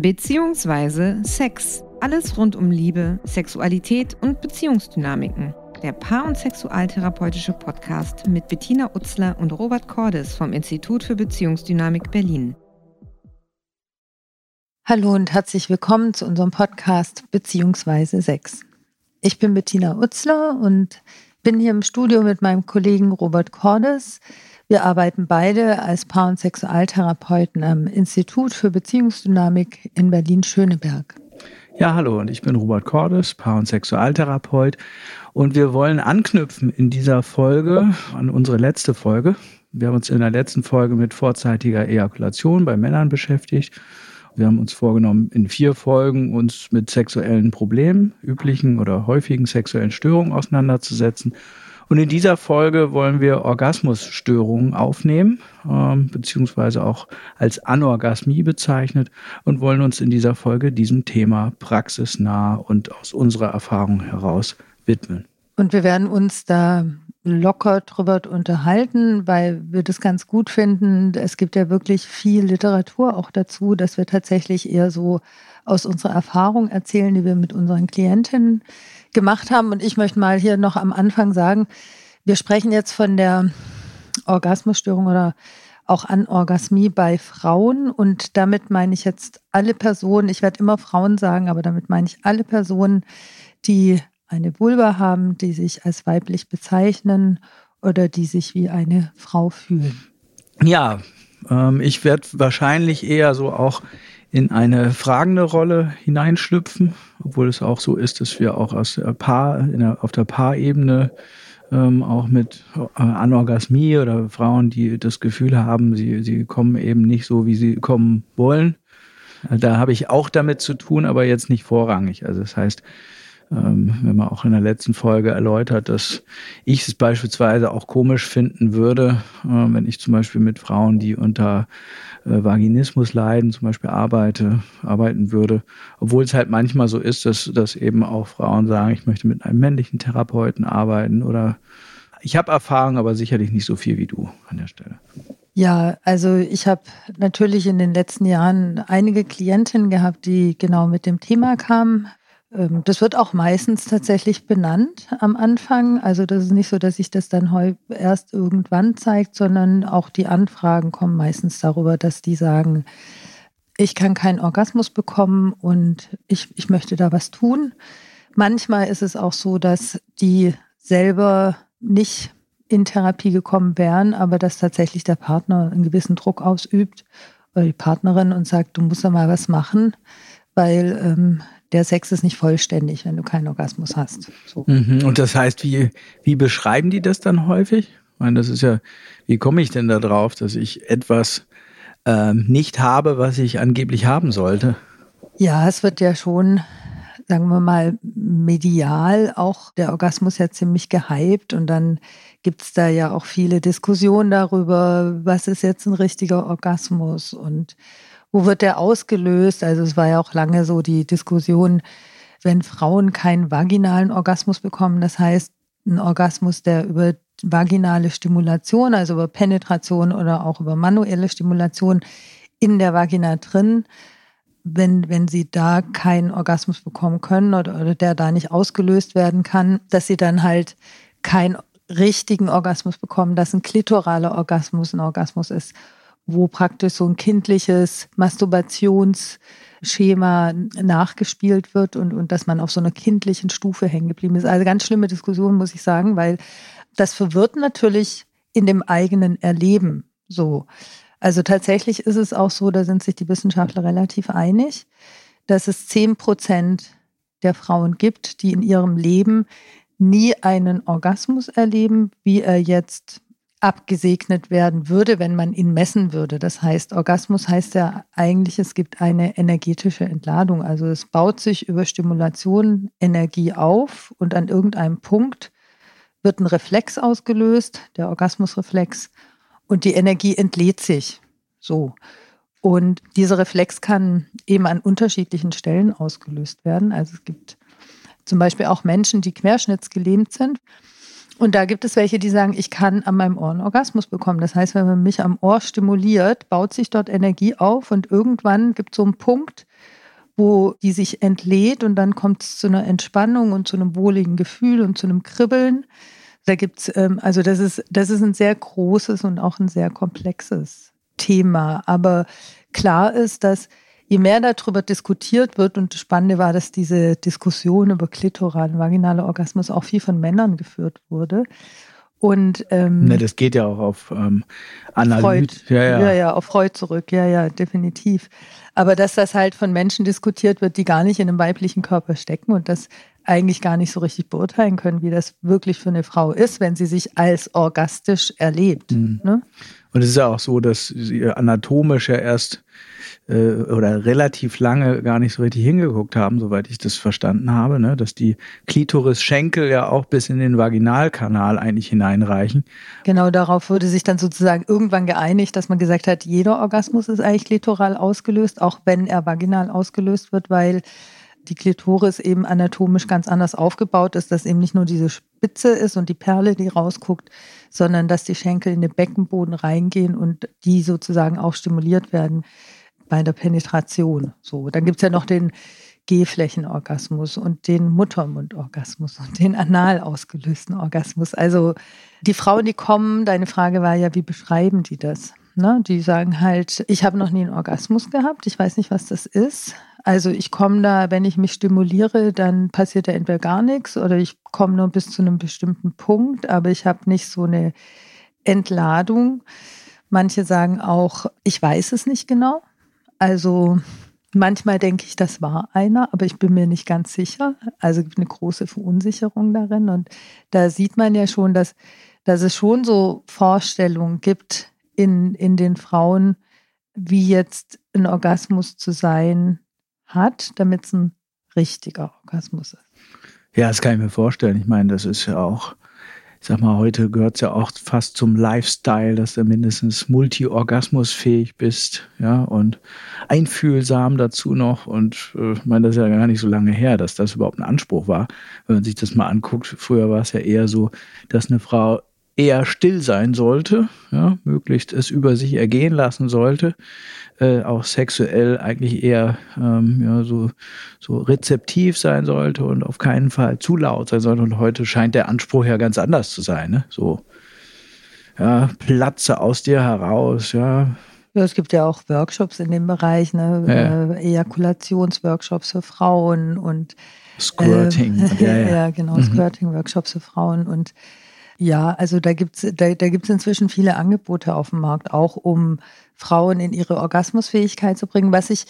beziehungsweise Sex. Alles rund um Liebe, Sexualität und Beziehungsdynamiken. Der Paar- und Sexualtherapeutische Podcast mit Bettina Utzler und Robert Cordes vom Institut für Beziehungsdynamik Berlin. Hallo und herzlich willkommen zu unserem Podcast Beziehungsweise Sex. Ich bin Bettina Utzler und bin hier im Studio mit meinem Kollegen Robert Cordes. Wir arbeiten beide als Paar- und Sexualtherapeuten am Institut für Beziehungsdynamik in Berlin-Schöneberg. Ja, hallo und ich bin Robert Cordes, Paar- und Sexualtherapeut und wir wollen anknüpfen in dieser Folge an unsere letzte Folge. Wir haben uns in der letzten Folge mit vorzeitiger Ejakulation bei Männern beschäftigt. Wir haben uns vorgenommen, in vier Folgen uns mit sexuellen Problemen, üblichen oder häufigen sexuellen Störungen auseinanderzusetzen und in dieser Folge wollen wir Orgasmusstörungen aufnehmen, ähm, beziehungsweise auch als Anorgasmie bezeichnet und wollen uns in dieser Folge diesem Thema praxisnah und aus unserer Erfahrung heraus widmen. Und wir werden uns da locker drüber unterhalten, weil wir das ganz gut finden. Es gibt ja wirklich viel Literatur auch dazu, dass wir tatsächlich eher so aus unserer Erfahrung erzählen, die wir mit unseren Klientinnen gemacht haben. Und ich möchte mal hier noch am Anfang sagen, wir sprechen jetzt von der Orgasmusstörung oder auch Anorgasmie bei Frauen. Und damit meine ich jetzt alle Personen, ich werde immer Frauen sagen, aber damit meine ich alle Personen, die eine Vulva haben, die sich als weiblich bezeichnen oder die sich wie eine Frau fühlen. Ja, ähm, ich werde wahrscheinlich eher so auch in eine fragende Rolle hineinschlüpfen, obwohl es auch so ist, dass wir auch aus der Paar, der, auf der Paarebene ähm, auch mit äh, Anorgasmie oder Frauen, die das Gefühl haben, sie, sie kommen eben nicht so, wie sie kommen wollen. Da habe ich auch damit zu tun, aber jetzt nicht vorrangig. Also das heißt, ähm, wenn man auch in der letzten Folge erläutert, dass ich es beispielsweise auch komisch finden würde, äh, wenn ich zum Beispiel mit Frauen, die unter äh, Vaginismus leiden, zum Beispiel arbeite, arbeiten würde. Obwohl es halt manchmal so ist, dass, dass eben auch Frauen sagen, ich möchte mit einem männlichen Therapeuten arbeiten oder ich habe Erfahrung, aber sicherlich nicht so viel wie du an der Stelle. Ja, also ich habe natürlich in den letzten Jahren einige Klientinnen gehabt, die genau mit dem Thema kamen. Ähm, das wird auch meistens tatsächlich benannt am Anfang. Also das ist nicht so, dass sich das dann erst irgendwann zeigt, sondern auch die Anfragen kommen meistens darüber, dass die sagen, ich kann keinen Orgasmus bekommen und ich, ich möchte da was tun. Manchmal ist es auch so, dass die selber nicht in Therapie gekommen wären, aber dass tatsächlich der Partner einen gewissen Druck ausübt oder die Partnerin und sagt, du musst da mal was machen, weil ähm, der Sex ist nicht vollständig, wenn du keinen Orgasmus hast. So. Mhm. Und das heißt, wie, wie beschreiben die das dann häufig? Ich meine, das ist ja, wie komme ich denn da drauf, dass ich etwas ähm, nicht habe, was ich angeblich haben sollte? Ja, es wird ja schon, sagen wir mal, medial auch der Orgasmus ja ziemlich gehypt und dann gibt es da ja auch viele Diskussionen darüber, was ist jetzt ein richtiger Orgasmus und wo wird der ausgelöst? Also es war ja auch lange so die Diskussion, wenn Frauen keinen vaginalen Orgasmus bekommen, das heißt ein Orgasmus, der über vaginale Stimulation, also über Penetration oder auch über manuelle Stimulation in der Vagina drin, wenn, wenn sie da keinen Orgasmus bekommen können oder, oder der da nicht ausgelöst werden kann, dass sie dann halt keinen richtigen Orgasmus bekommen, dass ein klitoraler Orgasmus ein Orgasmus ist wo praktisch so ein kindliches Masturbationsschema nachgespielt wird und, und dass man auf so einer kindlichen Stufe hängen geblieben ist. Also ganz schlimme Diskussion, muss ich sagen, weil das verwirrt natürlich in dem eigenen Erleben so. Also tatsächlich ist es auch so, da sind sich die Wissenschaftler relativ einig, dass es zehn Prozent der Frauen gibt, die in ihrem Leben nie einen Orgasmus erleben, wie er jetzt abgesegnet werden würde, wenn man ihn messen würde. Das heißt, Orgasmus heißt ja eigentlich, es gibt eine energetische Entladung. Also es baut sich über Stimulation Energie auf und an irgendeinem Punkt wird ein Reflex ausgelöst, der Orgasmusreflex, und die Energie entlädt sich. So. Und dieser Reflex kann eben an unterschiedlichen Stellen ausgelöst werden. Also es gibt zum Beispiel auch Menschen, die querschnittsgelähmt sind Und da gibt es welche, die sagen, ich kann an meinem Ohr einen Orgasmus bekommen. Das heißt, wenn man mich am Ohr stimuliert, baut sich dort Energie auf und irgendwann gibt es so einen Punkt, wo die sich entlädt und dann kommt es zu einer Entspannung und zu einem wohligen Gefühl und zu einem Kribbeln. Da gibt's, ähm, also das ist, das ist ein sehr großes und auch ein sehr komplexes Thema. Aber klar ist, dass je mehr darüber diskutiert wird, und das Spannende war, dass diese Diskussion über klitoralen vaginale Orgasmus auch viel von Männern geführt wurde. Und ähm, ne, das geht ja auch auf ähm, Analyse. Ja, ja. ja, ja, auf Freud zurück, ja, ja, definitiv. Aber dass das halt von Menschen diskutiert wird, die gar nicht in einem weiblichen Körper stecken und das eigentlich gar nicht so richtig beurteilen können, wie das wirklich für eine Frau ist, wenn sie sich als orgastisch erlebt. Mhm. Ne? Und es ist ja auch so, dass sie anatomisch ja erst äh, oder relativ lange gar nicht so richtig hingeguckt haben, soweit ich das verstanden habe, ne? dass die Klitoris-Schenkel ja auch bis in den Vaginalkanal eigentlich hineinreichen. Genau, darauf wurde sich dann sozusagen irgendwann geeinigt, dass man gesagt hat, jeder Orgasmus ist eigentlich klitoral ausgelöst, auch wenn er vaginal ausgelöst wird, weil die Klitoris eben anatomisch ganz anders aufgebaut ist, dass eben nicht nur diese Spitze ist und die Perle, die rausguckt, sondern dass die Schenkel in den Beckenboden reingehen und die sozusagen auch stimuliert werden bei der Penetration. So, dann gibt's ja noch den G-Flächenorgasmus und den Muttermundorgasmus und den anal ausgelösten Orgasmus. Also die Frauen, die kommen, deine Frage war ja, wie beschreiben die das? Ne? Die sagen halt, ich habe noch nie einen Orgasmus gehabt, ich weiß nicht, was das ist. Also ich komme da, wenn ich mich stimuliere, dann passiert da entweder gar nichts oder ich komme nur bis zu einem bestimmten Punkt, aber ich habe nicht so eine Entladung. Manche sagen auch, ich weiß es nicht genau. Also manchmal denke ich, das war einer, aber ich bin mir nicht ganz sicher. Also gibt eine große Verunsicherung darin. Und da sieht man ja schon, dass, dass es schon so Vorstellungen gibt in, in den Frauen, wie jetzt ein Orgasmus zu sein hat, damit es ein richtiger Orgasmus ist. Ja, das kann ich mir vorstellen. Ich meine, das ist ja auch ich sag mal, heute gehört es ja auch fast zum Lifestyle, dass du mindestens multi-orgasmusfähig bist, ja, und einfühlsam dazu noch. Und äh, ich meine, das ist ja gar nicht so lange her, dass das überhaupt ein Anspruch war. Wenn man sich das mal anguckt, früher war es ja eher so, dass eine Frau eher still sein sollte, ja, möglichst es über sich ergehen lassen sollte, äh, auch sexuell eigentlich eher ähm, ja, so, so rezeptiv sein sollte und auf keinen Fall zu laut sein sollte. Und heute scheint der Anspruch ja ganz anders zu sein. Ne? So, ja, platze aus dir heraus, ja. Ja, es gibt ja auch Workshops in dem Bereich, ne? Ja. Äh, Ejakulationsworkshops für Frauen und Squirting. Äh, ja, ja. ja, genau, mhm. Squirting-Workshops für Frauen und ja, also da gibt's da, da gibt's inzwischen viele Angebote auf dem Markt, auch um Frauen in ihre Orgasmusfähigkeit zu bringen, was ich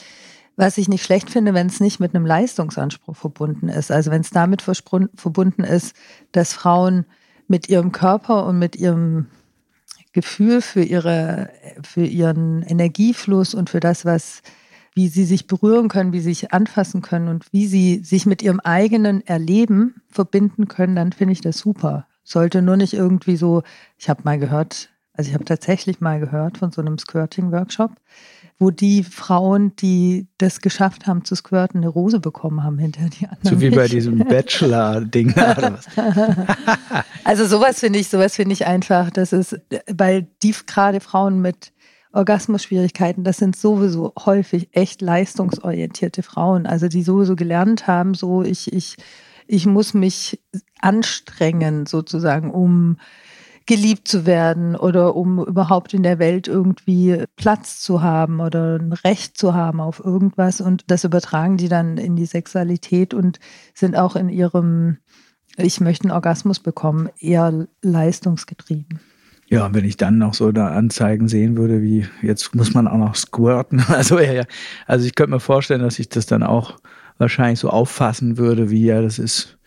was ich nicht schlecht finde, wenn es nicht mit einem Leistungsanspruch verbunden ist. Also wenn es damit verbunden ist, dass Frauen mit ihrem Körper und mit ihrem Gefühl für ihre, für ihren Energiefluss und für das, was, wie sie sich berühren können, wie sie sich anfassen können und wie sie sich mit ihrem eigenen Erleben verbinden können, dann finde ich das super. Sollte nur nicht irgendwie so, ich habe mal gehört, also ich habe tatsächlich mal gehört von so einem Squirting-Workshop, wo die Frauen, die das geschafft haben zu squirten, eine Rose bekommen haben hinter die anderen. So wie bei diesem Bachelor-Ding oder was. also sowas finde ich, sowas finde ich einfach, das ist, weil die gerade Frauen mit Orgasmusschwierigkeiten, das sind sowieso häufig echt leistungsorientierte Frauen, also die sowieso gelernt haben, so ich, ich ich muss mich anstrengen sozusagen, um geliebt zu werden oder um überhaupt in der Welt irgendwie Platz zu haben oder ein Recht zu haben auf irgendwas. Und das übertragen die dann in die Sexualität und sind auch in ihrem, ich möchte einen Orgasmus bekommen, eher leistungsgetrieben. Ja, wenn ich dann noch so da Anzeigen sehen würde, wie jetzt muss man auch noch squirten. Also ja, also ich könnte mir vorstellen, dass ich das dann auch wahrscheinlich so auffassen würde, wie ja, das ist,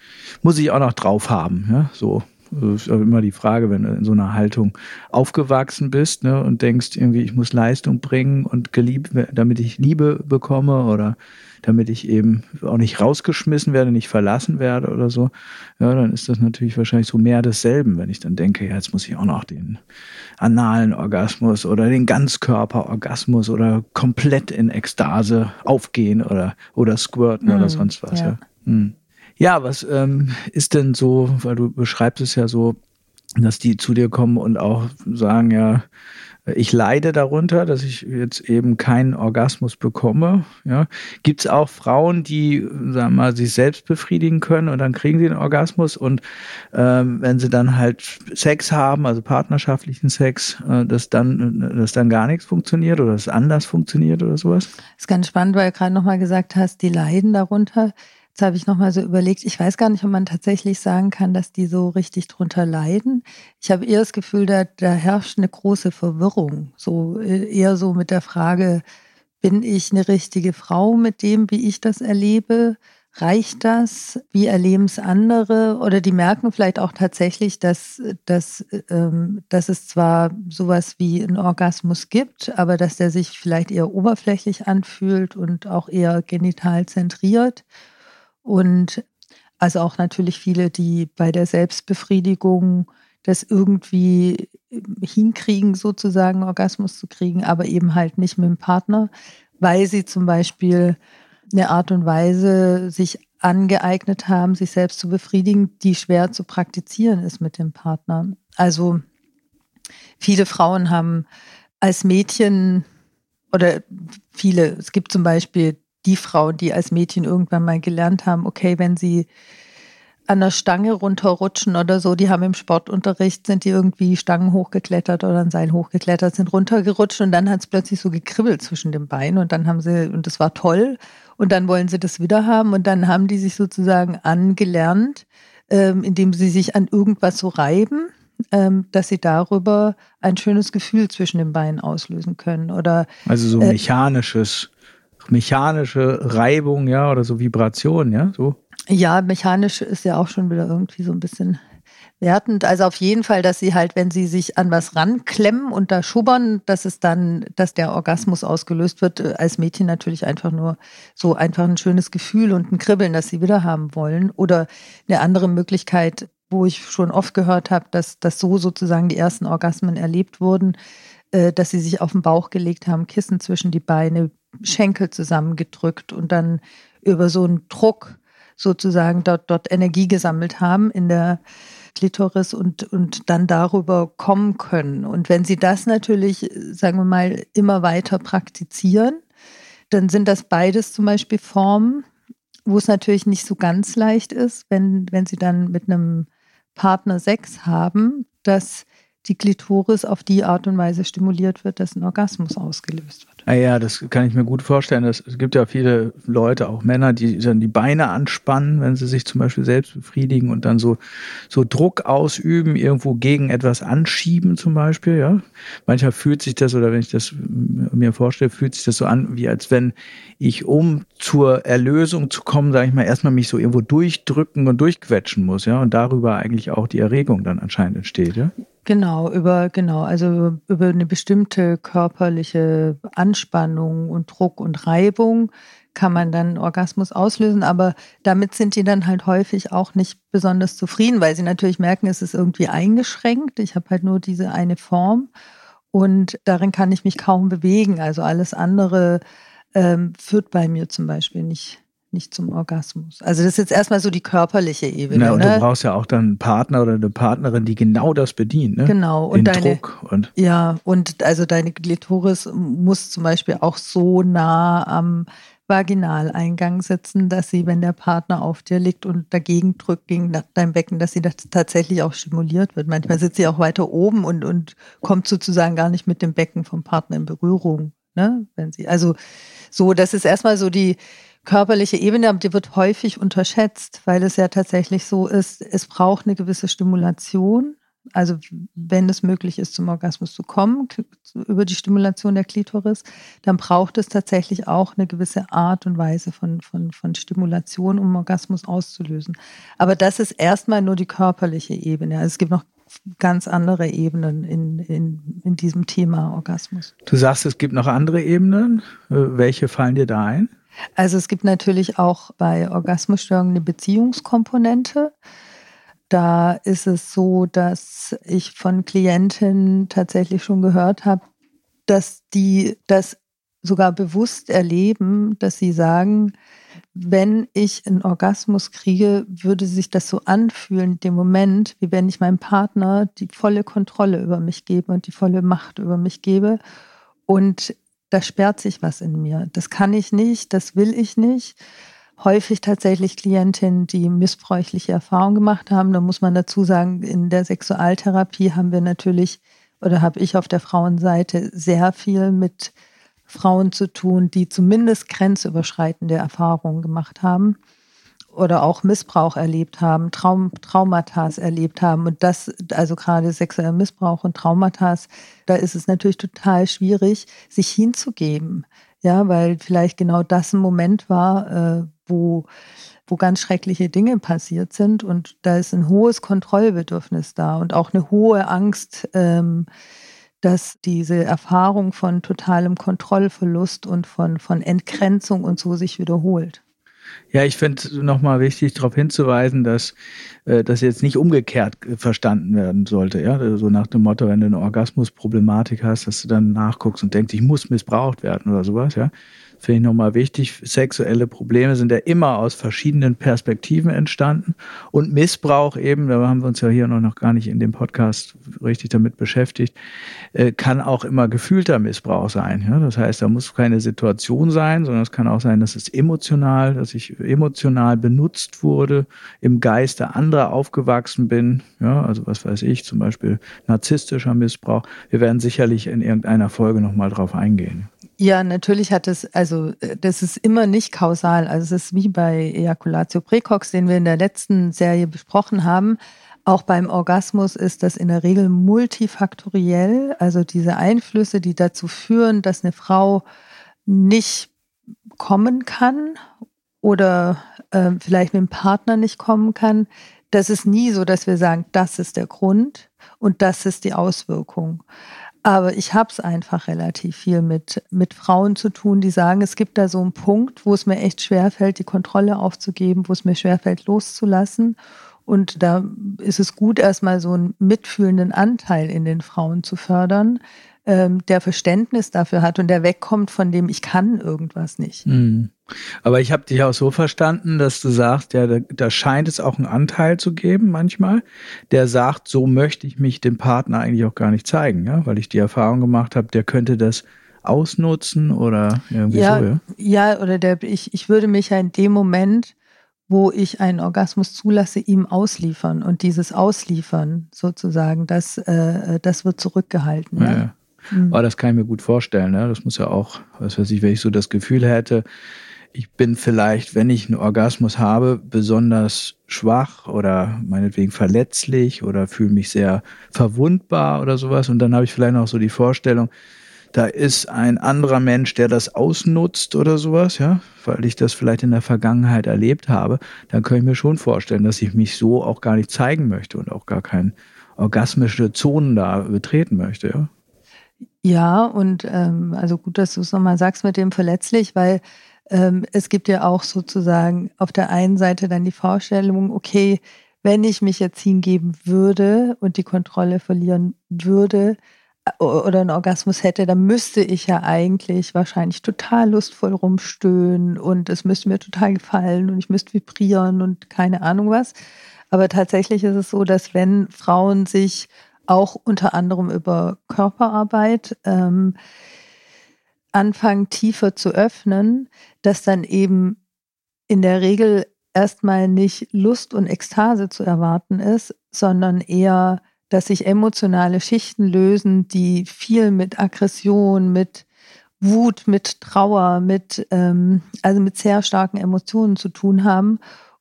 muss ich auch noch drauf haben, ja, so. Das ist immer die Frage, wenn du in so einer Haltung aufgewachsen bist ne, und denkst irgendwie, ich muss Leistung bringen und geliebt, damit ich Liebe bekomme oder damit ich eben auch nicht rausgeschmissen werde, nicht verlassen werde oder so, ja, dann ist das natürlich wahrscheinlich so mehr desselben, wenn ich dann denke, ja, jetzt muss ich auch noch den analen Orgasmus oder den Ganzkörperorgasmus oder komplett in Ekstase aufgehen oder, oder squirten mhm, oder sonst was. Ja, ja. Hm. ja was ähm, ist denn so, weil du beschreibst es ja so, dass die zu dir kommen und auch sagen, ja, ich leide darunter, dass ich jetzt eben keinen Orgasmus bekomme. Ja. Gibt es auch Frauen, die, sagen wir mal, sich selbst befriedigen können und dann kriegen sie einen Orgasmus und ähm, wenn sie dann halt Sex haben, also partnerschaftlichen Sex, äh, dass dann, dass dann gar nichts funktioniert oder es anders funktioniert oder sowas? Das ist ganz spannend, weil du gerade nochmal gesagt hast, die leiden darunter. Jetzt habe ich nochmal so überlegt, ich weiß gar nicht, ob man tatsächlich sagen kann, dass die so richtig drunter leiden. Ich habe eher das Gefühl, da, da herrscht eine große Verwirrung. So äh, eher so mit der Frage, bin ich eine richtige Frau mit dem, wie ich das erlebe? Reicht das? Wie erleben es andere? Oder die merken vielleicht auch tatsächlich, dass, dass, ähm, dass es zwar sowas wie einen Orgasmus gibt, aber dass der sich vielleicht eher oberflächlich anfühlt und auch eher genital zentriert und also auch natürlich viele, die bei der Selbstbefriedigung das irgendwie hinkriegen, sozusagen Orgasmus zu kriegen, aber eben halt nicht mit dem Partner, weil sie zum Beispiel eine Art und Weise sich angeeignet haben, sich selbst zu befriedigen, die schwer zu praktizieren ist mit dem Partner. Also viele Frauen haben als Mädchen oder viele, es gibt zum Beispiel die Frauen, die als Mädchen irgendwann mal gelernt haben, okay, wenn sie an der Stange runterrutschen oder so, die haben im Sportunterricht, sind die irgendwie Stangen hochgeklettert oder ein Seil hochgeklettert, sind runtergerutscht und dann hat es plötzlich so gekribbelt zwischen den Beinen und dann haben sie, und das war toll, und dann wollen sie das wieder haben und dann haben die sich sozusagen angelernt, ähm, indem sie sich an irgendwas so reiben, ähm, dass sie darüber ein schönes Gefühl zwischen den Beinen auslösen können. Oder, also so äh, mechanisches mechanische Reibung, ja, oder so Vibration, ja, so. Ja, mechanisch ist ja auch schon wieder irgendwie so ein bisschen wertend. Also auf jeden Fall, dass sie halt, wenn sie sich an was ranklemmen und da schubbern, dass es dann, dass der Orgasmus ausgelöst wird, äh, als Mädchen natürlich einfach nur so einfach ein schönes Gefühl und ein Kribbeln, das sie wieder haben wollen. Oder eine andere Möglichkeit, wo ich schon oft gehört habe, dass, dass so sozusagen die ersten Orgasmen erlebt wurden, äh, dass sie sich auf den Bauch gelegt haben, Kissen zwischen die Beine, Schenkel zusammengedrückt und dann über so einen Druck sozusagen dort, dort Energie gesammelt haben in der Klitoris und, und dann darüber kommen können. Und wenn Sie das natürlich, sagen wir mal, immer weiter praktizieren, dann sind das beides zum Beispiel Formen, wo es natürlich nicht so ganz leicht ist, wenn, wenn Sie dann mit einem Partner Sex haben, dass die Klitoris auf die Art und Weise stimuliert wird, dass ein Orgasmus ausgelöst wird. Ah ja, das kann ich mir gut vorstellen. Es gibt ja viele Leute, auch Männer, die dann die Beine anspannen, wenn sie sich zum Beispiel selbst befriedigen und dann so, so Druck ausüben, irgendwo gegen etwas anschieben zum Beispiel. Ja, manchmal fühlt sich das oder wenn ich das mir vorstelle, fühlt sich das so an, wie als wenn ich um zur Erlösung zu kommen, sage ich mal, erstmal mich so irgendwo durchdrücken und durchquetschen muss. Ja, und darüber eigentlich auch die Erregung dann anscheinend entsteht. Ja. Genau, über, genau, also über eine bestimmte körperliche Anspannung und Druck und Reibung kann man dann Orgasmus auslösen, aber damit sind die dann halt häufig auch nicht besonders zufrieden, weil sie natürlich merken, es ist irgendwie eingeschränkt. Ich habe halt nur diese eine Form und darin kann ich mich kaum bewegen. Also alles andere ähm, führt bei mir zum Beispiel nicht nicht zum Orgasmus. Also das ist jetzt erstmal so die körperliche Ebene. Ja, und ne? du brauchst ja auch dann einen Partner oder eine Partnerin, die genau das bedient. Ne? Genau. Und Den deine, Druck und ja, und also deine Glitoris muss zum Beispiel auch so nah am Vaginaleingang sitzen, dass sie, wenn der Partner auf dir liegt und dagegen drückt gegen dein Becken, dass sie das tatsächlich auch stimuliert wird. Manchmal sitzt sie auch weiter oben und, und kommt sozusagen gar nicht mit dem Becken vom Partner in Berührung. Ne? Wenn sie, also so, das ist erstmal so die, körperliche Ebene, aber die wird häufig unterschätzt, weil es ja tatsächlich so ist, es braucht eine gewisse Stimulation. Also wenn es möglich ist, zum Orgasmus zu kommen, über die Stimulation der Klitoris, dann braucht es tatsächlich auch eine gewisse Art und Weise von, von, von Stimulation, um Orgasmus auszulösen. Aber das ist erstmal nur die körperliche Ebene. Also es gibt noch ganz andere Ebenen in, in, in diesem Thema Orgasmus. Du sagst, es gibt noch andere Ebenen. Äh, welche fallen dir da ein? Also es gibt natürlich auch bei Orgasmusstörungen eine Beziehungskomponente. Da ist es so, dass ich von Klientinnen tatsächlich schon gehört habe, dass die das sogar bewusst erleben, dass sie sagen, wenn ich einen Orgasmus kriege, würde sich das so anfühlen dem Moment, wie wenn ich meinem Partner die volle Kontrolle über mich gebe und die volle Macht über mich gebe. Und da sperrt sich was in mir. Das kann ich nicht, das will ich nicht. Häufig tatsächlich Klientinnen, die missbräuchliche Erfahrungen gemacht haben. Da muss man dazu sagen, in der Sexualtherapie haben wir natürlich oder habe ich auf der Frauenseite sehr viel mit Frauen zu tun, die zumindest grenzüberschreitende Erfahrungen gemacht haben oder auch Missbrauch erlebt haben, Traum, Traumata erlebt haben. Und das, also gerade sexueller Missbrauch und Traumata, da ist es natürlich total schwierig, sich hinzugeben. Ja, weil vielleicht genau das ein Moment war, äh, wo, wo ganz schreckliche Dinge passiert sind. Und da ist ein hohes Kontrollbedürfnis da und auch eine hohe Angst, ähm, dass diese Erfahrung von totalem Kontrollverlust und von, von Entgrenzung und so sich wiederholt. Ja, ich finde nochmal wichtig, darauf hinzuweisen, dass äh, das jetzt nicht umgekehrt verstanden werden sollte. Ja, so nach dem Motto, wenn du eine Orgasmusproblematik hast, dass du dann nachguckst und denkst, ich muss missbraucht werden oder sowas. Ja, finde ich nochmal wichtig. Sexuelle Probleme sind ja immer aus verschiedenen Perspektiven entstanden. Und Missbrauch eben, da haben wir uns ja hier noch gar nicht in dem Podcast richtig damit beschäftigt, äh, kann auch immer gefühlter Missbrauch sein. Das heißt, da muss keine Situation sein, sondern es kann auch sein, dass es emotional, dass ich emotional benutzt wurde, im Geiste anderer aufgewachsen bin. Ja, also was weiß ich, zum Beispiel narzisstischer Missbrauch. Wir werden sicherlich in irgendeiner Folge nochmal drauf eingehen. Ja, natürlich hat es, also äh, das ist immer nicht kausal. Also es ist wie bei Ejaculatio precox, den wir in der letzten Serie besprochen haben. Auch beim Orgasmus ist das in der Regel multifaktoriell, also diese Einflüsse, die dazu führen, dass eine Frau nicht kommen kann oder äh, vielleicht mit dem Partner nicht kommen kann. Das ist nie so, dass wir sagen, das ist der Grund und das ist die Auswirkung. Aber ich habe es einfach relativ viel mit, mit Frauen zu tun, die sagen, es gibt da so einen Punkt, wo es mir echt schwerfällt, die Kontrolle aufzugeben, wo es mir schwerfällt, loszulassen. Und da ist es gut, erstmal so einen mitfühlenden Anteil in den Frauen zu fördern, ähm, der Verständnis dafür hat und der wegkommt von dem, ich kann irgendwas nicht. Mhm. Aber ich habe dich auch so verstanden, dass du sagst, ja, da, da, scheint es auch einen Anteil zu geben manchmal, der sagt, so möchte ich mich dem Partner eigentlich auch gar nicht zeigen, ja, weil ich die Erfahrung gemacht habe, der könnte das ausnutzen oder irgendwie ja, so, ja? Ja, oder der, ich, ich würde mich ja in dem Moment, wo ich einen Orgasmus zulasse, ihm ausliefern. Und dieses Ausliefern sozusagen, das, äh, das wird zurückgehalten. Ja. ja. Mhm. Aber das kann ich mir gut vorstellen. Ne? Das muss ja auch, was weiß ich, wenn ich so das Gefühl hätte, ich bin vielleicht, wenn ich einen Orgasmus habe, besonders schwach oder meinetwegen verletzlich oder fühle mich sehr verwundbar oder sowas. Und dann habe ich vielleicht noch so die Vorstellung, da ist ein anderer Mensch, der das ausnutzt oder sowas, ja, weil ich das vielleicht in der Vergangenheit erlebt habe, dann kann ich mir schon vorstellen, dass ich mich so auch gar nicht zeigen möchte und auch gar keine orgasmische Zonen da betreten möchte, ja. Ja, und ähm, also gut, dass du es nochmal sagst mit dem verletzlich, weil ähm, es gibt ja auch sozusagen auf der einen Seite dann die Vorstellung, okay, wenn ich mich jetzt hingeben würde und die Kontrolle verlieren würde oder einen Orgasmus hätte, dann müsste ich ja eigentlich wahrscheinlich total lustvoll rumstöhnen und es müsste mir total gefallen und ich müsste vibrieren und keine Ahnung was. Aber tatsächlich ist es so, dass wenn Frauen sich auch unter anderem über Körperarbeit ähm, anfangen tiefer zu öffnen, dass dann eben in der Regel erstmal nicht Lust und Ekstase zu erwarten ist, sondern eher, dass sich emotionale Schichten lösen, die viel mit Aggression, mit Wut, mit Trauer, mit ähm, also mit sehr starken Emotionen zu tun haben.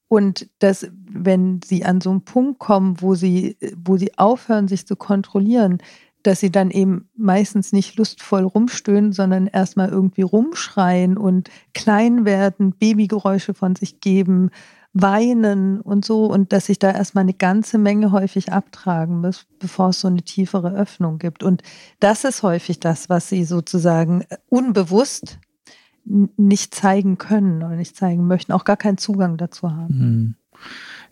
Und dass, wenn sie an so einen Punkt kommen, wo sie, wo sie aufhören, sich zu kontrollieren, dass sie dann eben meistens nicht lustvoll rumstöhnen, sondern erstmal irgendwie rumschreien und klein werden, Babygeräusche von sich geben, weinen und so und dass sich da erstmal eine ganze Menge häufig abtragen muss, bevor es so eine tiefere Öffnung gibt. Und das ist häufig das, was sie sozusagen unbewusst nicht zeigen können oder nicht zeigen möchten, auch gar keinen Zugang dazu haben. Mhm.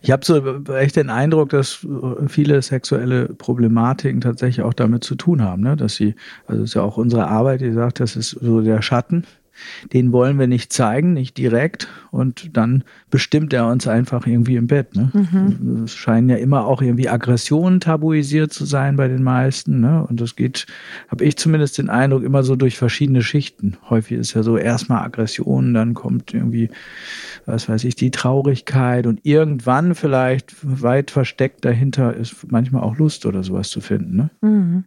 Ich habe so echt den Eindruck, dass viele sexuelle Problematiken tatsächlich auch damit zu tun haben, ne? dass sie, also ist ja auch unsere Arbeit, die sagt, das ist so der Schatten, den wollen wir nicht zeigen, nicht direkt. Und dann bestimmt er uns einfach irgendwie im Bett. Ne? Mhm. Es scheinen ja immer auch irgendwie Aggressionen tabuisiert zu sein bei den meisten. Ne? Und das geht, habe ich zumindest den Eindruck, immer so durch verschiedene Schichten. Häufig ist ja so erstmal Aggression, dann kommt irgendwie, was weiß ich, die Traurigkeit und irgendwann vielleicht weit versteckt dahinter ist manchmal auch Lust oder sowas zu finden. Ne? Mhm.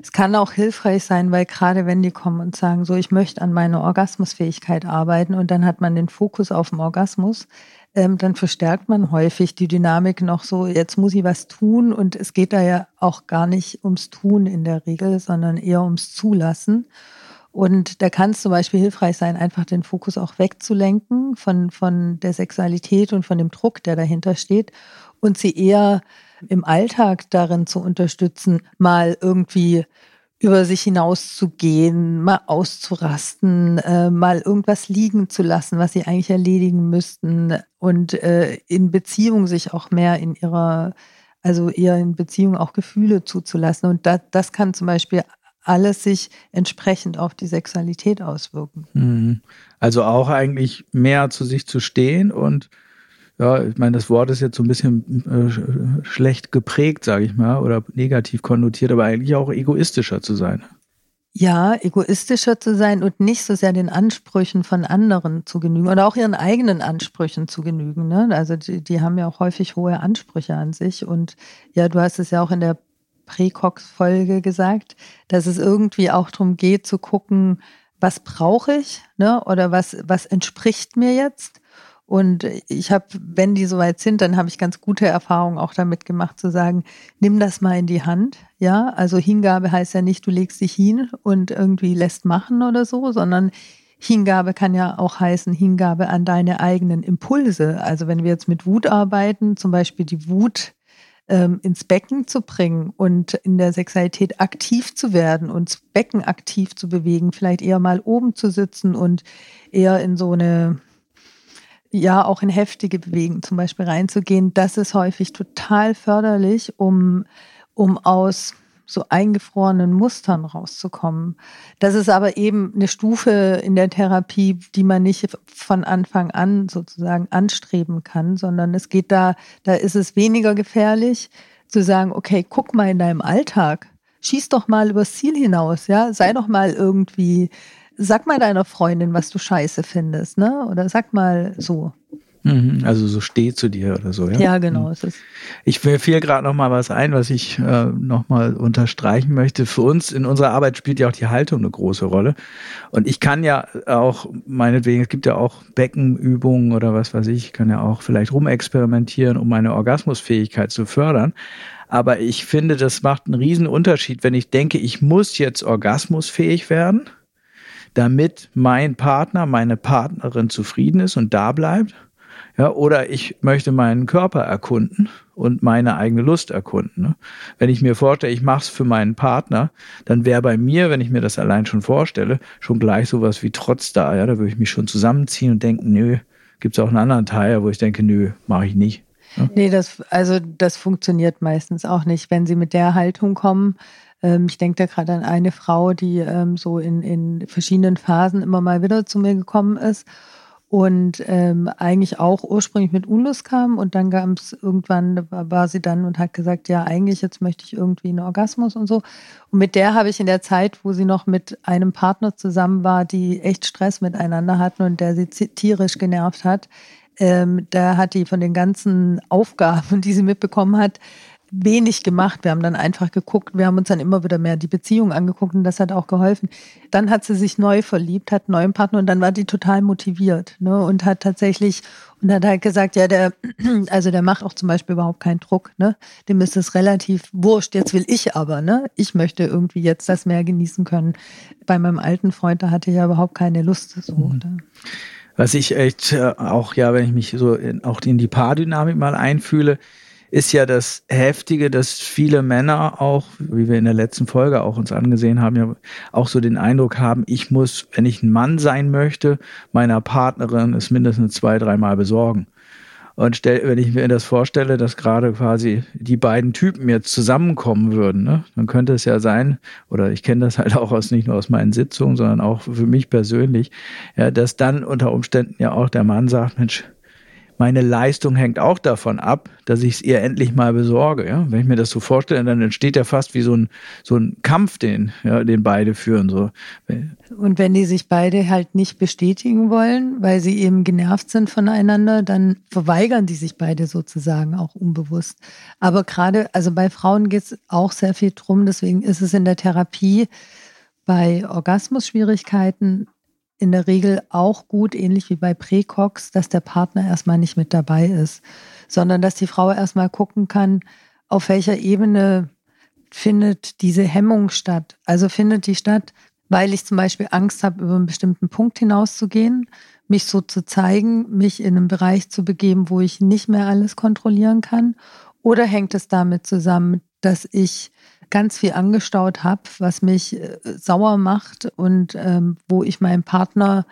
Es kann auch hilfreich sein, weil gerade wenn die kommen und sagen, so, ich möchte an meiner Orgasmusfähigkeit arbeiten und dann hat man den Fokus auf dem Orgasmus, ähm, dann verstärkt man häufig die Dynamik noch so, jetzt muss ich was tun und es geht da ja auch gar nicht ums Tun in der Regel, sondern eher ums Zulassen. Und da kann es zum Beispiel hilfreich sein, einfach den Fokus auch wegzulenken von, von der Sexualität und von dem Druck, der dahinter steht und sie eher im Alltag darin zu unterstützen, mal irgendwie über sich hinaus zu gehen, mal auszurasten, äh, mal irgendwas liegen zu lassen, was sie eigentlich erledigen müssten und äh, in Beziehung sich auch mehr in ihrer, also eher in Beziehung auch Gefühle zuzulassen. Und da, das kann zum Beispiel alles sich entsprechend auf die Sexualität auswirken. Mhm. Also auch eigentlich mehr zu sich zu stehen und ja, ich meine, das Wort ist jetzt so ein bisschen äh, schlecht geprägt, sage ich mal, oder negativ konnotiert, aber eigentlich auch egoistischer zu sein. Ja, egoistischer zu sein und nicht so sehr den Ansprüchen von anderen zu genügen oder auch ihren eigenen Ansprüchen zu genügen. Ne? Also die, die haben ja auch häufig hohe Ansprüche an sich. Und ja, du hast es ja auch in der Präcox-Folge gesagt, dass es irgendwie auch darum geht zu gucken, was brauche ich ne? oder was, was entspricht mir jetzt und ich habe, wenn die soweit sind, dann habe ich ganz gute Erfahrungen auch damit gemacht, zu sagen, nimm das mal in die Hand. Ja, also Hingabe heißt ja nicht, du legst dich hin und irgendwie lässt machen oder so, sondern Hingabe kann ja auch heißen Hingabe an deine eigenen Impulse. Also wenn wir jetzt mit Wut arbeiten, zum Beispiel die Wut ähm, ins Becken zu bringen und in der Sexualität aktiv zu werden und das Becken aktiv zu bewegen, vielleicht eher mal oben zu sitzen und eher in so eine ja auch in heftige Bewegungen zum Beispiel reinzugehen, das ist häufig total förderlich, um, um aus so eingefrorenen Mustern rauszukommen. Das ist aber eben eine Stufe in der Therapie, die man nicht von Anfang an sozusagen anstreben kann, sondern es geht da, da ist es weniger gefährlich zu sagen, okay, guck mal in deinem Alltag, schieß doch mal übers Ziel hinaus, ja, sei doch mal irgendwie sag mal deiner Freundin, was du scheiße findest, ne? Oder sag mal so. Mhm, also so steh zu dir oder so, ja? Ja, genau. Mhm. Ich mir fiel gerade noch mal was ein, was ich äh, noch mal unterstreichen möchte. Für uns in unserer Arbeit spielt ja auch die Haltung eine große Rolle. Und ich kann ja auch, meinetwegen, es gibt ja auch Beckenübungen oder was weiß ich, ich kann ja auch vielleicht rumexperimentieren, um meine Orgasmusfähigkeit zu fördern. Aber ich finde, das macht einen riesen Unterschied, wenn ich denke, ich muss jetzt orgasmusfähig werden – damit mein Partner, meine Partnerin zufrieden ist und da bleibt. Ja, oder ich möchte meinen Körper erkunden und meine eigene Lust erkunden. Ne? Wenn ich mir vorstelle, ich mache es für meinen Partner, dann wäre bei mir, wenn ich mir das allein schon vorstelle, schon gleich sowas wie Trotz da. Ja, da würde ich mich schon zusammenziehen und denken, nö, gibt es auch einen anderen Teil, wo ich denke, nö, mache ich nicht. Ja? Nee, das, also das funktioniert meistens auch nicht. Wenn sie mit der Haltung kommen, ähm, ich denke da gerade an eine Frau, die ähm, so in, in verschiedenen Phasen immer mal wieder zu mir gekommen ist und ähm, eigentlich auch ursprünglich mit Unlust kam und dann gab es irgendwann, war sie dann und hat gesagt, ja, eigentlich jetzt möchte ich irgendwie einen Orgasmus und so. Und mit der habe ich in der Zeit, wo sie noch mit einem Partner zusammen war, die echt Stress miteinander hatten und der sie tierisch genervt hat, ähm, da hat die von den ganzen Aufgaben, die sie mitbekommen hat, wenig gemacht. Wir haben dann einfach geguckt, wir haben uns dann immer wieder mehr die Beziehung angeguckt und das hat auch geholfen. Dann hat sie sich neu verliebt, hat einen neuen Partner und dann war die total motiviert ne, und hat tatsächlich und hat halt gesagt, ja, der, also der macht auch zum Beispiel überhaupt keinen Druck, ne? Dem ist es relativ wurscht. Jetzt will ich aber, ne? Ich möchte irgendwie jetzt das mehr genießen können. Bei meinem alten Freund, da hatte ich ja überhaupt keine Lust. So, mhm. Was ich echt äh, auch, ja, wenn ich mich so in, auch in die Paardynamik mal einfühle, ist ja das Heftige, dass viele Männer auch, wie wir in der letzten Folge auch uns angesehen haben, ja auch so den Eindruck haben, ich muss, wenn ich ein Mann sein möchte, meiner Partnerin es mindestens zwei, dreimal besorgen. Und stell, wenn ich mir das vorstelle, dass gerade quasi die beiden Typen jetzt zusammenkommen würden, ne, dann könnte es ja sein, oder ich kenne das halt auch aus nicht nur aus meinen Sitzungen, sondern auch für mich persönlich, ja, dass dann unter Umständen ja auch der Mann sagt, Mensch, meine Leistung hängt auch davon ab, dass ich es ihr endlich mal besorge. Ja? Wenn ich mir das so vorstelle, dann entsteht ja fast wie so ein, so ein Kampf, den, ja, den beide führen. So. Und wenn die sich beide halt nicht bestätigen wollen, weil sie eben genervt sind voneinander, dann verweigern die sich beide sozusagen auch unbewusst. Aber gerade, also bei Frauen geht es auch sehr viel drum, deswegen ist es in der Therapie bei Orgasmusschwierigkeiten in der Regel auch gut, ähnlich wie bei Präcox, dass der Partner erstmal nicht mit dabei ist, sondern dass die Frau erstmal gucken kann, auf welcher Ebene findet diese Hemmung statt. Also findet die statt, weil ich zum Beispiel Angst habe, über einen bestimmten Punkt hinauszugehen, mich so zu zeigen, mich in einen Bereich zu begeben, wo ich nicht mehr alles kontrollieren kann. Oder hängt es damit zusammen, dass ich ganz viel angestaut habe, was mich äh, sauer macht und ähm, wo ich meinem Partner,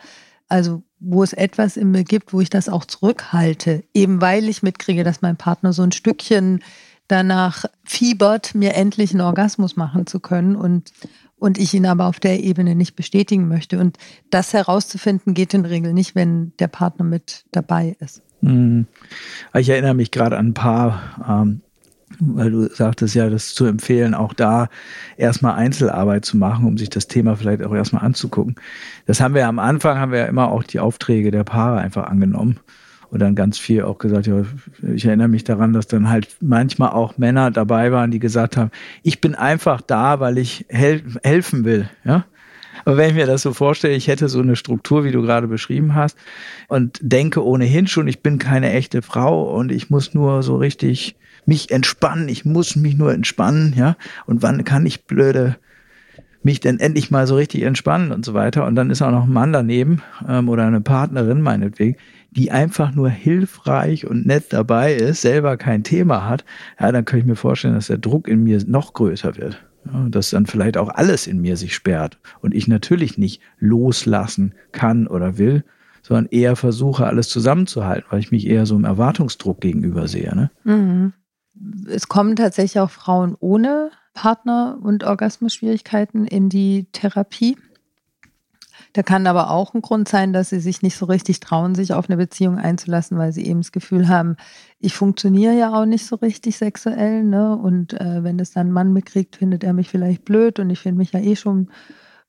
also wo es etwas in mir gibt, wo ich das auch zurückhalte, eben weil ich mitkriege, dass mein Partner so ein Stückchen danach fiebert, mir endlich einen Orgasmus machen zu können und und ich ihn aber auf der Ebene nicht bestätigen möchte. Und das herauszufinden geht in der Regel nicht, wenn der Partner mit dabei ist. Hm. Ich erinnere mich gerade an ein paar ähm, weil du sagtest ja, das zu empfehlen, auch da erstmal Einzelarbeit zu machen, um sich das Thema vielleicht auch erstmal anzugucken. Das haben wir am Anfang, haben wir ja immer auch die Aufträge der Paare einfach angenommen und dann ganz viel auch gesagt, ja, ich erinnere mich daran, dass dann halt manchmal auch Männer dabei waren, die gesagt haben, ich bin einfach da, weil ich hel helfen will, ja. Aber wenn ich mir das so vorstelle, ich hätte so eine Struktur, wie du gerade beschrieben hast, und denke ohnehin schon, ich bin keine echte Frau und ich muss nur so richtig mich entspannen, ich muss mich nur entspannen, ja. Und wann kann ich blöde mich denn endlich mal so richtig entspannen und so weiter. Und dann ist auch noch ein Mann daneben ähm, oder eine Partnerin meinetwegen, die einfach nur hilfreich und nett dabei ist, selber kein Thema hat, ja, dann kann ich mir vorstellen, dass der Druck in mir noch größer wird. Ja, dass dann vielleicht auch alles in mir sich sperrt und ich natürlich nicht loslassen kann oder will, sondern eher versuche, alles zusammenzuhalten, weil ich mich eher so im Erwartungsdruck gegenüber sehe. Ne? Mhm es kommen tatsächlich auch Frauen ohne Partner und Orgasmusschwierigkeiten in die Therapie. Da kann aber auch ein Grund sein, dass sie sich nicht so richtig trauen, sich auf eine Beziehung einzulassen, weil sie eben das Gefühl haben, ich funktioniere ja auch nicht so richtig sexuell. Ne? Und äh, wenn es dann ein Mann mitkriegt, findet er mich vielleicht blöd und ich finde mich ja eh schon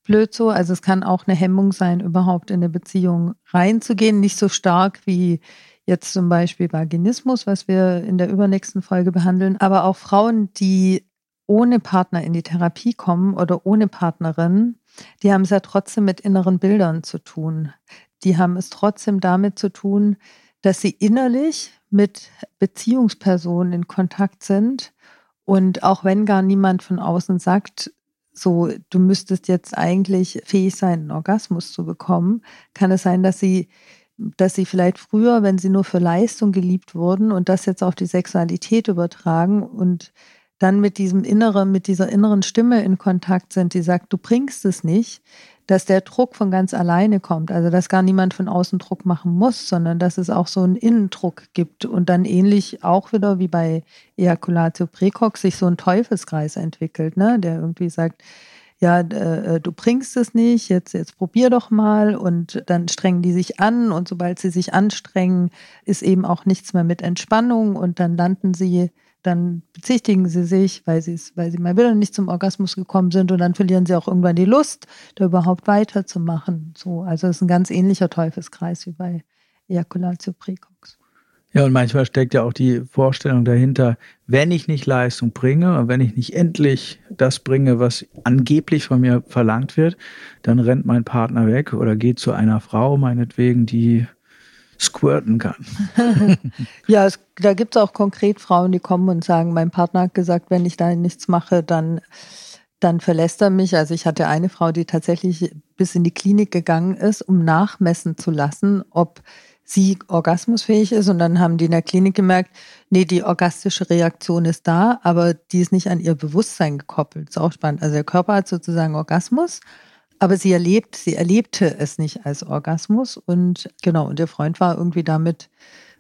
blöd so. Also es kann auch eine Hemmung sein, überhaupt in eine Beziehung reinzugehen. Nicht so stark wie Jetzt zum Beispiel Vaginismus, was wir in der übernächsten Folge behandeln, aber auch Frauen, die ohne Partner in die Therapie kommen oder ohne Partnerin, die haben es ja trotzdem mit inneren Bildern zu tun. Die haben es trotzdem damit zu tun, dass sie innerlich mit Beziehungspersonen in Kontakt sind. Und auch wenn gar niemand von außen sagt, so, du müsstest jetzt eigentlich fähig sein, einen Orgasmus zu bekommen, kann es sein, dass sie dass sie vielleicht früher, wenn sie nur für Leistung geliebt wurden und das jetzt auf die Sexualität übertragen und dann mit diesem inneren, mit dieser inneren Stimme in Kontakt sind, die sagt, du bringst es nicht, dass der Druck von ganz alleine kommt. Also dass gar niemand von außen Druck machen muss, sondern dass es auch so einen Innendruck gibt und dann ähnlich auch wieder wie bei Ejaculatio Precox sich so ein Teufelskreis entwickelt, ne? der irgendwie sagt, ja, äh, du bringst es nicht, jetzt, jetzt probier doch mal und dann strengen die sich an und sobald sie sich anstrengen, ist eben auch nichts mehr mit Entspannung und dann landen sie, dann bezichtigen sie sich, weil sie weil sie mal wieder nicht zum Orgasmus gekommen sind und dann verlieren sie auch irgendwann die Lust, da überhaupt weiterzumachen. So, also es ist ein ganz ähnlicher Teufelskreis wie bei Ejaculatio precox. Ja, und manchmal steckt ja auch die Vorstellung dahinter, wenn ich nicht Leistung bringe und wenn ich nicht endlich das bringe, was angeblich von mir verlangt wird, dann rennt mein Partner weg oder geht zu einer Frau, meinetwegen, die squirten kann. ja, es, da gibt es auch konkret Frauen, die kommen und sagen, mein Partner hat gesagt, wenn ich da nichts mache, dann, dann verlässt er mich. Also ich hatte eine Frau, die tatsächlich bis in die Klinik gegangen ist, um nachmessen zu lassen, ob sie orgasmusfähig ist. Und dann haben die in der Klinik gemerkt, nee, die orgastische Reaktion ist da, aber die ist nicht an ihr Bewusstsein gekoppelt. ist auch spannend. Also der Körper hat sozusagen Orgasmus, aber sie erlebt, sie erlebte es nicht als Orgasmus. Und genau, und der Freund war irgendwie damit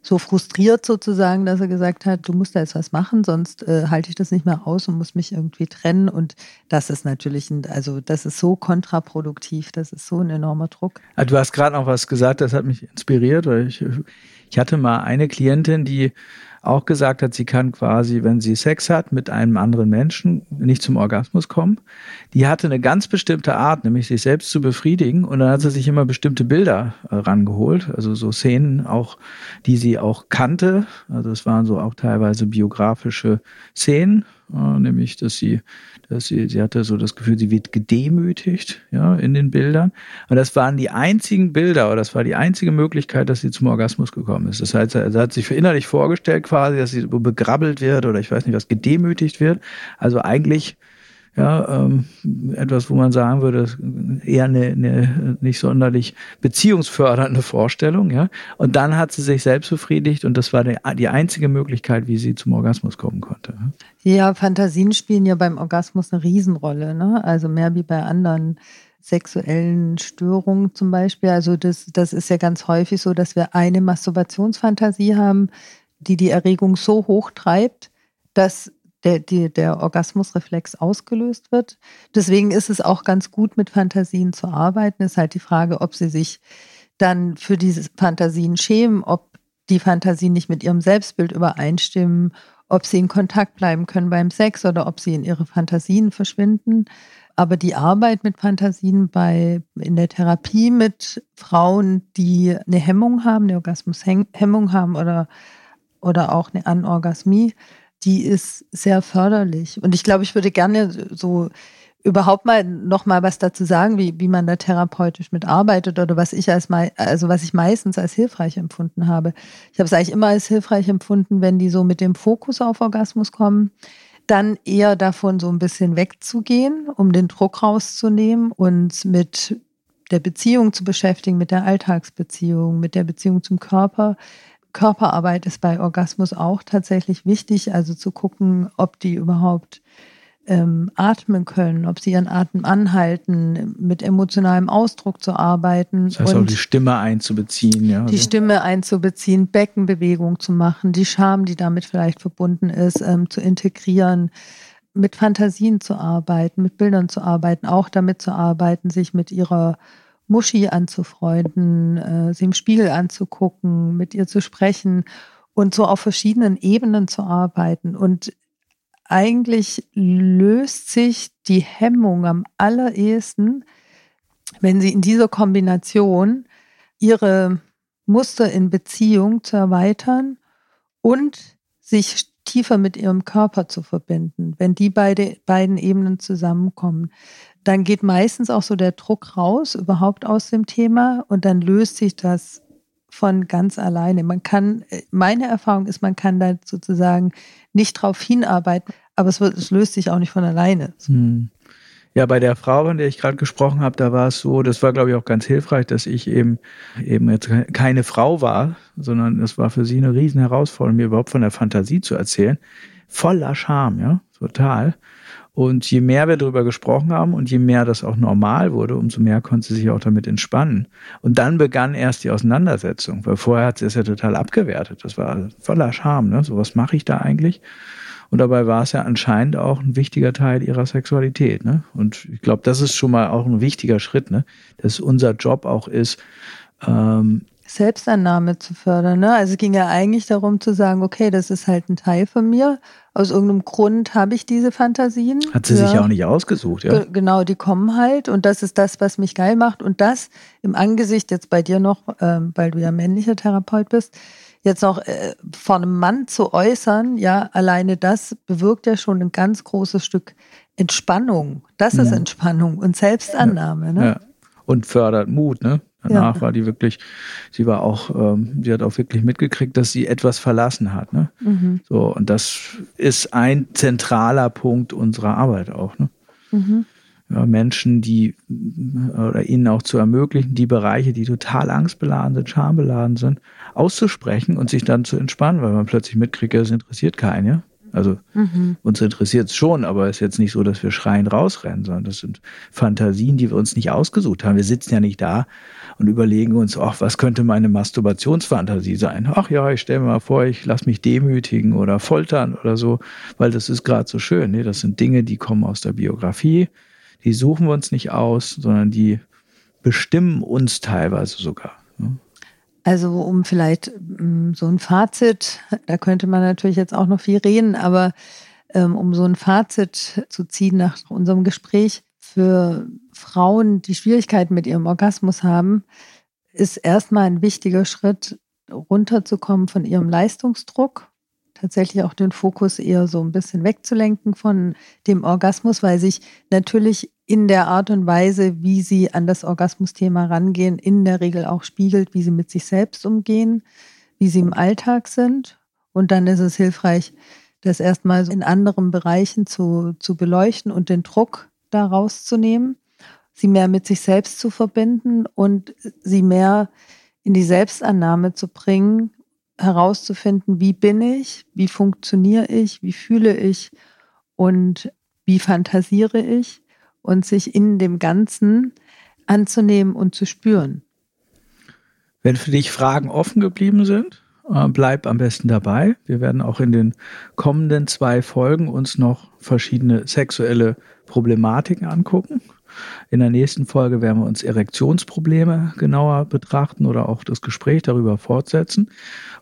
so frustriert sozusagen, dass er gesagt hat, du musst da jetzt was machen, sonst äh, halte ich das nicht mehr aus und muss mich irgendwie trennen. Und das ist natürlich, ein, also das ist so kontraproduktiv, das ist so ein enormer Druck. Ah, du hast gerade noch was gesagt, das hat mich inspiriert. Weil ich, ich hatte mal eine Klientin, die auch gesagt hat, sie kann quasi, wenn sie Sex hat mit einem anderen Menschen, nicht zum Orgasmus kommen. Die hatte eine ganz bestimmte Art, nämlich sich selbst zu befriedigen. Und dann hat sie sich immer bestimmte Bilder äh, rangeholt, also so Szenen auch, die sie auch kannte. Also es waren so auch teilweise biografische Szenen, äh, nämlich, dass sie sie, sie hatte so das Gefühl, sie wird gedemütigt, ja, in den Bildern. Und das waren die einzigen Bilder, oder das war die einzige Möglichkeit, dass sie zum Orgasmus gekommen ist. Das heißt, sie hat sich für innerlich vorgestellt quasi, dass sie begrabbelt wird oder ich weiß nicht was, gedemütigt wird. Also eigentlich ja, ähm, etwas, wo man sagen würde, eher eine, eine nicht sonderlich beziehungsfördernde Vorstellung, ja. Und dann hat sie sich selbst befriedigt und das war die, die einzige Möglichkeit, wie sie zum Orgasmus kommen konnte. Ja, Fantasien spielen ja beim Orgasmus eine Riesenrolle, ne? Also mehr wie bei anderen sexuellen Störungen zum Beispiel. Also das, das ist ja ganz häufig so, dass wir eine Masturbationsfantasie haben, die die Erregung so hoch treibt, dass der, die, der Orgasmusreflex ausgelöst wird. Deswegen ist es auch ganz gut, mit Fantasien zu arbeiten. Ist halt die Frage, ob sie sich dann für diese Fantasien schämen, ob die Fantasien nicht mit ihrem Selbstbild übereinstimmen, ob sie in Kontakt bleiben können beim Sex oder ob sie in ihre Fantasien verschwinden. Aber die Arbeit mit Fantasien bei, in der Therapie mit Frauen, die eine Hemmung haben, eine Orgasmushemmung haben oder, oder auch eine Anorgasmie, die ist sehr förderlich. Und ich glaube, ich würde gerne so überhaupt mal noch mal was dazu sagen, wie, wie man da therapeutisch mitarbeitet oder was ich als also was ich meistens als hilfreich empfunden habe. Ich habe es eigentlich immer als hilfreich empfunden, wenn die so mit dem Fokus auf Orgasmus kommen, dann eher davon so ein bisschen wegzugehen, um den Druck rauszunehmen und mit der Beziehung zu beschäftigen, mit der Alltagsbeziehung, mit der Beziehung zum Körper, Körperarbeit ist bei Orgasmus auch tatsächlich wichtig, also zu gucken, ob die überhaupt ähm, atmen können, ob sie ihren Atem anhalten, mit emotionalem Ausdruck zu arbeiten. Das heißt auch die Stimme einzubeziehen, ja. Die also. Stimme einzubeziehen, Beckenbewegung zu machen, die Scham, die damit vielleicht verbunden ist, ähm, zu integrieren, mit Fantasien zu arbeiten, mit Bildern zu arbeiten, auch damit zu arbeiten, sich mit ihrer Muschi anzufreunden, äh, sie im Spiegel anzugucken, mit ihr zu sprechen und so auf verschiedenen Ebenen zu arbeiten. Und eigentlich löst sich die Hemmung am allerersten, wenn sie in dieser Kombination ihre Muster in Beziehung zu erweitern und sich tiefer mit ihrem Körper zu verbinden, wenn die beide, beiden Ebenen zusammenkommen dann geht meistens auch so der Druck raus, überhaupt aus dem Thema und dann löst sich das von ganz alleine. Man kann, meine Erfahrung ist, man kann da sozusagen nicht drauf hinarbeiten, aber es, wird, es löst sich auch nicht von alleine. Hm. Ja, bei der Frau, von der ich gerade gesprochen habe, da war es so, das war, glaube ich, auch ganz hilfreich, dass ich eben eben jetzt keine Frau war, sondern es war für sie eine riesen Herausforderung, mir überhaupt von der Fantasie zu erzählen. Voller Charme, ja, total. Und je mehr wir darüber gesprochen haben und je mehr das auch normal wurde, umso mehr konnte sie sich auch damit entspannen. Und dann begann erst die Auseinandersetzung, weil vorher hat sie es ja total abgewertet. Das war voller Scham, ne? So, was mache ich da eigentlich? Und dabei war es ja anscheinend auch ein wichtiger Teil ihrer Sexualität. Ne? Und ich glaube, das ist schon mal auch ein wichtiger Schritt, ne? dass unser Job auch ist, ähm, Selbstannahme zu fördern. Ne? Also es ging ja eigentlich darum zu sagen, okay, das ist halt ein Teil von mir. Aus irgendeinem Grund habe ich diese Fantasien. Hat sie ja. sich ja auch nicht ausgesucht, ja. Genau, die kommen halt und das ist das, was mich geil macht. Und das im Angesicht jetzt bei dir noch, ähm, weil du ja männlicher Therapeut bist, jetzt noch äh, vor einem Mann zu äußern, ja, alleine das bewirkt ja schon ein ganz großes Stück Entspannung. Das ja. ist Entspannung und Selbstannahme. Ne? Und fördert Mut, ne? Danach ja. war die wirklich, sie war auch, ähm, sie hat auch wirklich mitgekriegt, dass sie etwas verlassen hat. Ne? Mhm. So, und das ist ein zentraler Punkt unserer Arbeit auch. Ne? Mhm. Ja, Menschen, die oder ihnen auch zu ermöglichen, die Bereiche, die total angstbeladen sind, schambeladen sind, auszusprechen und sich dann zu entspannen, weil man plötzlich mitkriegt, es interessiert keinen, ja. Also mhm. uns interessiert es schon, aber es ist jetzt nicht so, dass wir schreien rausrennen, sondern das sind Fantasien, die wir uns nicht ausgesucht haben. Wir sitzen ja nicht da und überlegen uns, ach, was könnte meine Masturbationsfantasie sein? Ach ja, ich stelle mir mal vor, ich lasse mich demütigen oder foltern oder so, weil das ist gerade so schön. Nee, das sind Dinge, die kommen aus der Biografie, die suchen wir uns nicht aus, sondern die bestimmen uns teilweise sogar. Ne? Also um vielleicht mm, so ein Fazit, da könnte man natürlich jetzt auch noch viel reden, aber ähm, um so ein Fazit zu ziehen nach unserem Gespräch, für Frauen, die Schwierigkeiten mit ihrem Orgasmus haben, ist erstmal ein wichtiger Schritt, runterzukommen von ihrem Leistungsdruck, tatsächlich auch den Fokus eher so ein bisschen wegzulenken von dem Orgasmus, weil sich natürlich in der Art und Weise, wie sie an das Orgasmusthema rangehen, in der Regel auch spiegelt, wie sie mit sich selbst umgehen, wie sie im Alltag sind. Und dann ist es hilfreich, das erstmal in anderen Bereichen zu, zu beleuchten und den Druck da rauszunehmen, sie mehr mit sich selbst zu verbinden und sie mehr in die Selbstannahme zu bringen, herauszufinden, wie bin ich, wie funktioniere ich, wie fühle ich und wie fantasiere ich und sich in dem Ganzen anzunehmen und zu spüren. Wenn für dich Fragen offen geblieben sind, äh, bleib am besten dabei. Wir werden auch in den kommenden zwei Folgen uns noch verschiedene sexuelle Problematiken angucken. In der nächsten Folge werden wir uns Erektionsprobleme genauer betrachten oder auch das Gespräch darüber fortsetzen.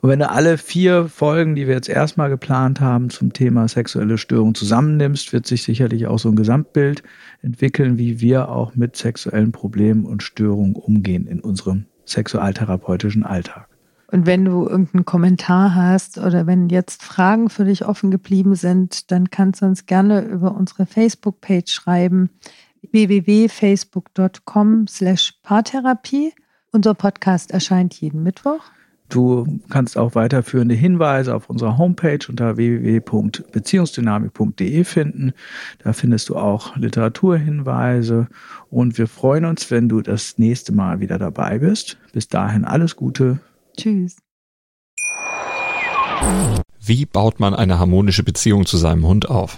Und wenn du alle vier Folgen, die wir jetzt erstmal geplant haben zum Thema sexuelle Störung zusammennimmst, wird sich sicherlich auch so ein Gesamtbild entwickeln, wie wir auch mit sexuellen Problemen und Störungen umgehen in unserem sexualtherapeutischen Alltag. Und wenn du irgendeinen Kommentar hast oder wenn jetzt Fragen für dich offen geblieben sind, dann kannst du uns gerne über unsere Facebook-Page schreiben www.facebook.com slash Paartherapie. Unser Podcast erscheint jeden Mittwoch. Du kannst auch weiterführende Hinweise auf unserer Homepage unter www.beziehungsdynamik.de finden. Da findest du auch Literaturhinweise und wir freuen uns, wenn du das nächste Mal wieder dabei bist. Bis dahin alles Gute. Tschüss. Wie baut man eine harmonische Beziehung zu seinem Hund auf?